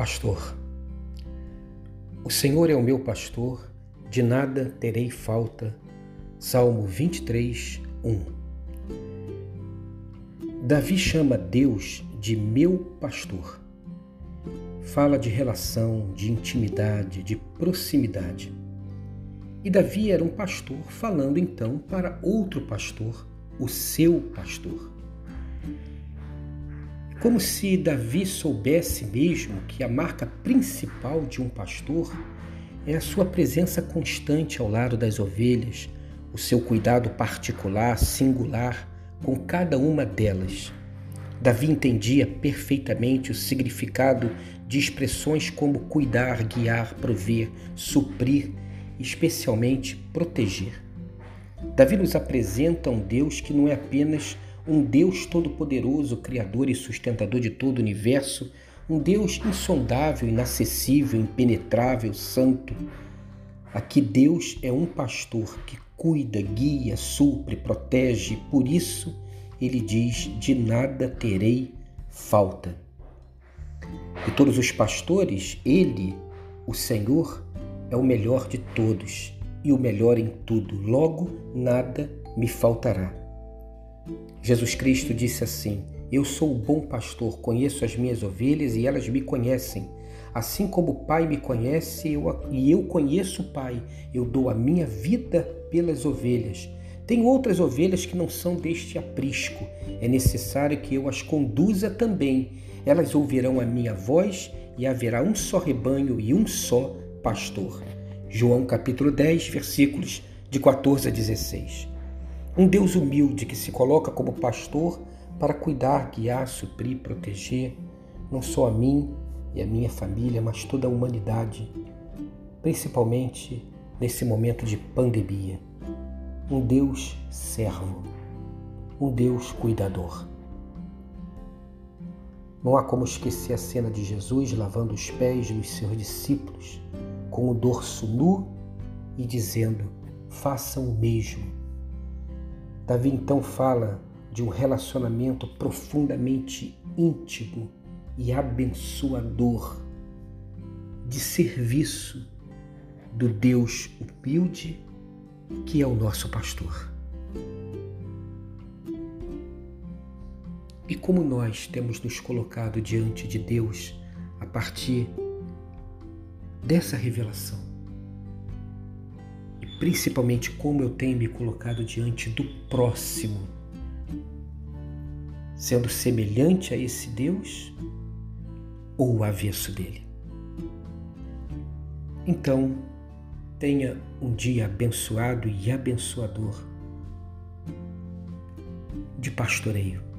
Pastor. O Senhor é o meu pastor, de nada terei falta. Salmo 23, 1. Davi chama Deus de meu pastor. Fala de relação, de intimidade, de proximidade. E Davi era um pastor falando então para outro pastor, o seu pastor. Como se Davi soubesse mesmo que a marca principal de um pastor é a sua presença constante ao lado das ovelhas, o seu cuidado particular, singular com cada uma delas. Davi entendia perfeitamente o significado de expressões como cuidar, guiar, prover, suprir, especialmente proteger. Davi nos apresenta um Deus que não é apenas um Deus todo-poderoso, criador e sustentador de todo o universo, um Deus insondável, inacessível, impenetrável, santo. Aqui Deus é um pastor que cuida, guia, supre, protege, por isso ele diz: de nada terei falta. De todos os pastores, ele, o Senhor, é o melhor de todos e o melhor em tudo, logo nada me faltará. Jesus Cristo disse assim: Eu sou o bom pastor, conheço as minhas ovelhas e elas me conhecem. Assim como o Pai me conhece eu, e eu conheço o Pai, eu dou a minha vida pelas ovelhas. Tem outras ovelhas que não são deste aprisco. É necessário que eu as conduza também. Elas ouvirão a minha voz e haverá um só rebanho e um só pastor. João capítulo 10, versículos de 14 a 16. Um Deus humilde que se coloca como pastor para cuidar, guiar, suprir, proteger, não só a mim e a minha família, mas toda a humanidade, principalmente nesse momento de pandemia. Um Deus servo, um Deus cuidador. Não há como esquecer a cena de Jesus lavando os pés dos seus discípulos com o dorso nu e dizendo: façam o mesmo Davi então fala de um relacionamento profundamente íntimo e abençoador, de serviço do Deus humilde que é o nosso pastor. E como nós temos nos colocado diante de Deus a partir dessa revelação? Principalmente como eu tenho me colocado diante do próximo, sendo semelhante a esse Deus ou o avesso dele. Então, tenha um dia abençoado e abençoador de pastoreio.